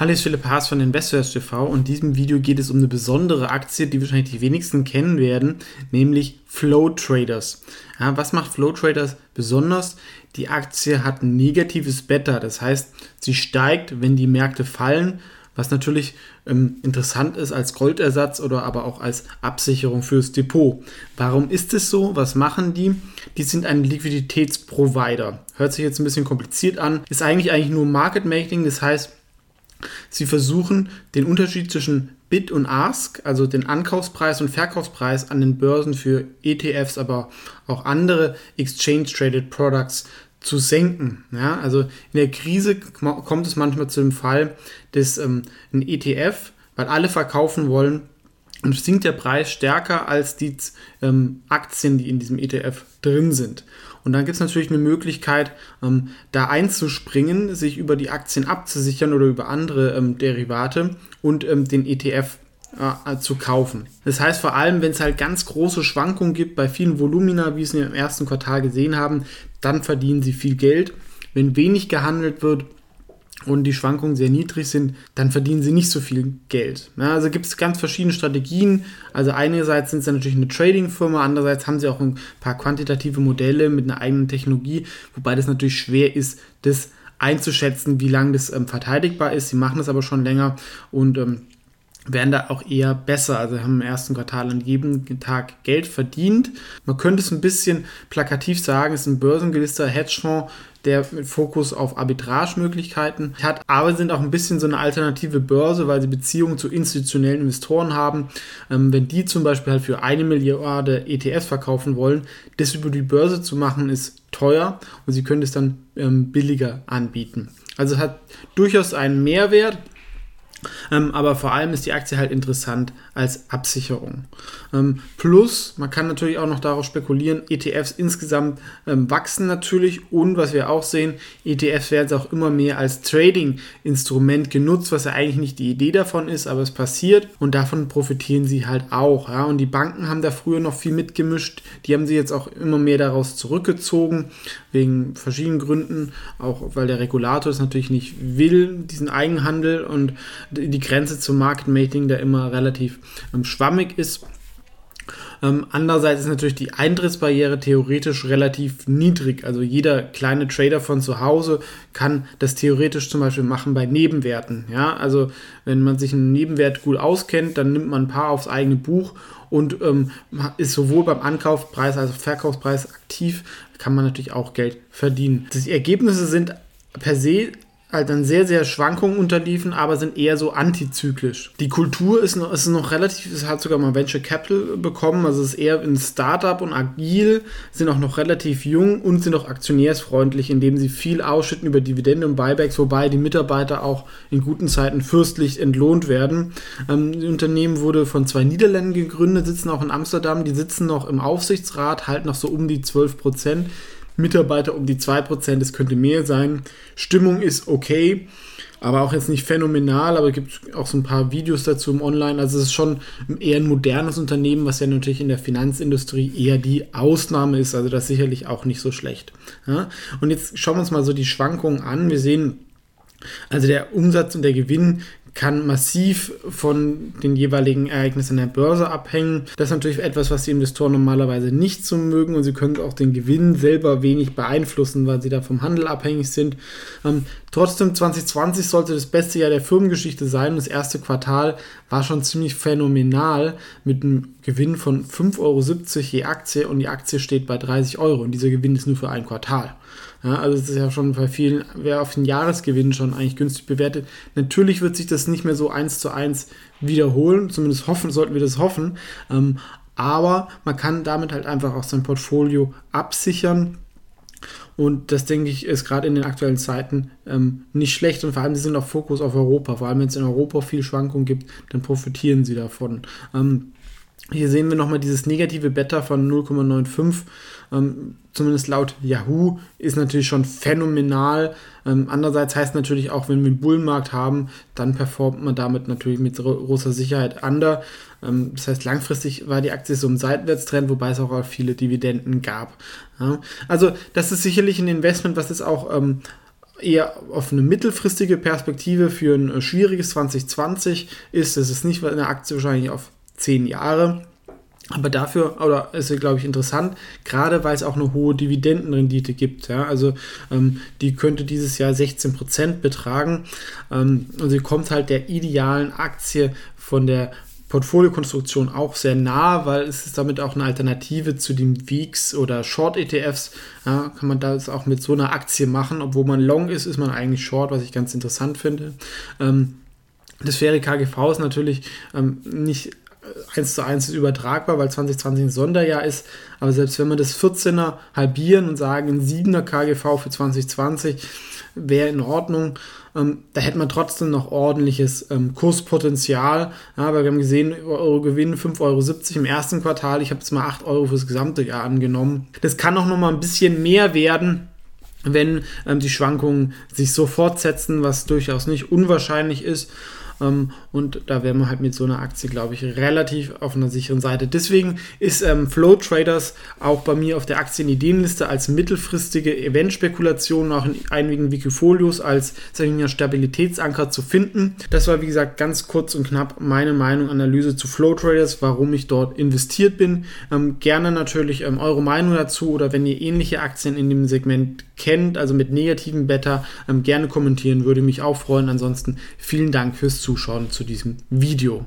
Hallo, ich Philipp Haas von Investors TV und in diesem Video geht es um eine besondere Aktie, die wahrscheinlich die wenigsten kennen werden, nämlich Flow Traders. Ja, was macht Flow Traders besonders? Die Aktie hat ein negatives Beta, das heißt, sie steigt, wenn die Märkte fallen, was natürlich ähm, interessant ist als Goldersatz oder aber auch als Absicherung fürs Depot. Warum ist es so? Was machen die? Die sind ein Liquiditätsprovider. Hört sich jetzt ein bisschen kompliziert an, ist eigentlich eigentlich nur Market Making, das heißt, Sie versuchen den Unterschied zwischen Bid und Ask, also den Ankaufspreis und Verkaufspreis an den Börsen für ETFs, aber auch andere Exchange Traded Products zu senken. Ja, also in der Krise kommt es manchmal zu dem Fall, dass ähm, ein ETF, weil alle verkaufen wollen, und sinkt der Preis stärker als die ähm, Aktien, die in diesem ETF drin sind. Und dann gibt es natürlich eine Möglichkeit, ähm, da einzuspringen, sich über die Aktien abzusichern oder über andere ähm, Derivate und ähm, den ETF äh, zu kaufen. Das heißt vor allem, wenn es halt ganz große Schwankungen gibt bei vielen Volumina, wie wir es im ersten Quartal gesehen haben, dann verdienen sie viel Geld. Wenn wenig gehandelt wird, und die Schwankungen sehr niedrig sind, dann verdienen sie nicht so viel Geld. Ja, also gibt es ganz verschiedene Strategien. Also einerseits sind sie natürlich eine Trading-Firma, andererseits haben sie auch ein paar quantitative Modelle mit einer eigenen Technologie, wobei das natürlich schwer ist, das einzuschätzen, wie lange das ähm, verteidigbar ist. Sie machen das aber schon länger und ähm, werden da auch eher besser. Also haben im ersten Quartal an jedem Tag Geld verdient. Man könnte es ein bisschen plakativ sagen, es ist ein börsengelisteter Hedgefonds, der mit Fokus auf Arbitragemöglichkeiten hat, aber sind auch ein bisschen so eine alternative Börse, weil sie Beziehungen zu institutionellen Investoren haben. Ähm, wenn die zum Beispiel halt für eine Milliarde ETFs verkaufen wollen, das über die Börse zu machen, ist teuer und sie können es dann ähm, billiger anbieten. Also es hat durchaus einen Mehrwert. Ähm, aber vor allem ist die Aktie halt interessant als Absicherung. Ähm, plus, man kann natürlich auch noch darauf spekulieren, ETFs insgesamt ähm, wachsen natürlich und was wir auch sehen, ETFs werden auch immer mehr als Trading-Instrument genutzt, was ja eigentlich nicht die Idee davon ist, aber es passiert und davon profitieren sie halt auch. Ja? Und die Banken haben da früher noch viel mitgemischt, die haben sie jetzt auch immer mehr daraus zurückgezogen, wegen verschiedenen Gründen, auch weil der Regulator es natürlich nicht will, diesen Eigenhandel und die Grenze zum Market Making da immer relativ ähm, schwammig ist. Ähm, andererseits ist natürlich die Eintrittsbarriere theoretisch relativ niedrig. Also jeder kleine Trader von zu Hause kann das theoretisch zum Beispiel machen bei Nebenwerten. Ja, also wenn man sich einen Nebenwert gut auskennt, dann nimmt man ein paar aufs eigene Buch und ähm, ist sowohl beim Ankaufspreis als auch Verkaufspreis aktiv, kann man natürlich auch Geld verdienen. Die Ergebnisse sind per se halt dann sehr, sehr Schwankungen unterliefen, aber sind eher so antizyklisch. Die Kultur ist noch, ist noch relativ, es hat sogar mal Venture Capital bekommen, also ist eher ein Startup und agil, sind auch noch relativ jung und sind auch aktionärsfreundlich, indem sie viel ausschütten über Dividende und Buybacks, wobei die Mitarbeiter auch in guten Zeiten fürstlich entlohnt werden. Ähm, das Unternehmen wurde von zwei Niederländern gegründet, sitzen auch in Amsterdam, die sitzen noch im Aufsichtsrat, halten noch so um die 12 Prozent. Mitarbeiter um die 2%, es könnte mehr sein. Stimmung ist okay, aber auch jetzt nicht phänomenal, aber es gibt auch so ein paar Videos dazu im Online. Also es ist schon eher ein modernes Unternehmen, was ja natürlich in der Finanzindustrie eher die Ausnahme ist. Also das ist sicherlich auch nicht so schlecht. Ja? Und jetzt schauen wir uns mal so die Schwankungen an. Wir sehen, also der Umsatz und der Gewinn kann massiv von den jeweiligen Ereignissen der Börse abhängen. Das ist natürlich etwas, was die Investoren normalerweise nicht so mögen und sie können auch den Gewinn selber wenig beeinflussen, weil sie da vom Handel abhängig sind. Ähm, trotzdem 2020 sollte das beste Jahr der Firmengeschichte sein. Das erste Quartal war schon ziemlich phänomenal mit einem Gewinn von 5,70 Euro je Aktie und die Aktie steht bei 30 Euro und dieser Gewinn ist nur für ein Quartal. Ja, also es ist ja schon bei vielen, wer auf den Jahresgewinn schon eigentlich günstig bewertet. Natürlich wird sich das nicht mehr so eins zu eins wiederholen, zumindest hoffen, sollten wir das hoffen. Ähm, aber man kann damit halt einfach auch sein Portfolio absichern. Und das, denke ich, ist gerade in den aktuellen Zeiten ähm, nicht schlecht. Und vor allem, sie sind auch Fokus auf Europa. Vor allem, wenn es in Europa viel Schwankungen gibt, dann profitieren sie davon. Ähm, hier sehen wir nochmal dieses negative Beta von 0,95. Ähm, zumindest laut Yahoo ist natürlich schon phänomenal. Ähm, andererseits heißt natürlich auch, wenn wir einen Bullenmarkt haben, dann performt man damit natürlich mit großer Sicherheit under. Ähm, das heißt, langfristig war die Aktie so im Seitwärtstrend, wobei es auch viele Dividenden gab. Ja? Also das ist sicherlich ein Investment, was es auch ähm, eher auf eine mittelfristige Perspektive für ein äh, schwieriges 2020 ist. Es ist nicht eine Aktie wahrscheinlich auf 10 Jahre. Aber dafür, oder ist glaube ich, interessant, gerade weil es auch eine hohe Dividendenrendite gibt. Ja? Also ähm, die könnte dieses Jahr 16% betragen. Ähm, und sie kommt halt der idealen Aktie von der Portfoliokonstruktion auch sehr nah, weil es ist damit auch eine Alternative zu den Weeks oder Short ETFs. Ja, kann man das auch mit so einer Aktie machen, obwohl man Long ist, ist man eigentlich Short, was ich ganz interessant finde. Ähm, das faire KGV ist natürlich ähm, nicht eins zu eins übertragbar, weil 2020 ein Sonderjahr ist. Aber selbst wenn wir das 14er halbieren und sagen, ein 7er KGV für 2020 wäre in Ordnung, ähm, da hätte man trotzdem noch ordentliches ähm, Kurspotenzial. Ja, aber wir haben gesehen, Euro Gewinn 5,70 Euro im ersten Quartal. Ich habe jetzt mal 8 Euro fürs gesamte Jahr angenommen. Das kann auch noch mal ein bisschen mehr werden wenn ähm, die Schwankungen sich so fortsetzen, was durchaus nicht unwahrscheinlich ist. Ähm, und da wären wir halt mit so einer Aktie, glaube ich, relativ auf einer sicheren Seite. Deswegen ist ähm, Flow Traders auch bei mir auf der Aktienideenliste als mittelfristige Eventspekulation auch in einigen Wikifolios als wir, Stabilitätsanker zu finden. Das war, wie gesagt, ganz kurz und knapp meine Meinung, Analyse zu Flow Traders, warum ich dort investiert bin. Ähm, gerne natürlich ähm, eure Meinung dazu oder wenn ihr ähnliche Aktien in dem Segment kennt, also mit negativen Beta, ähm, gerne kommentieren, würde mich auch freuen. Ansonsten vielen Dank fürs Zuschauen zu diesem Video.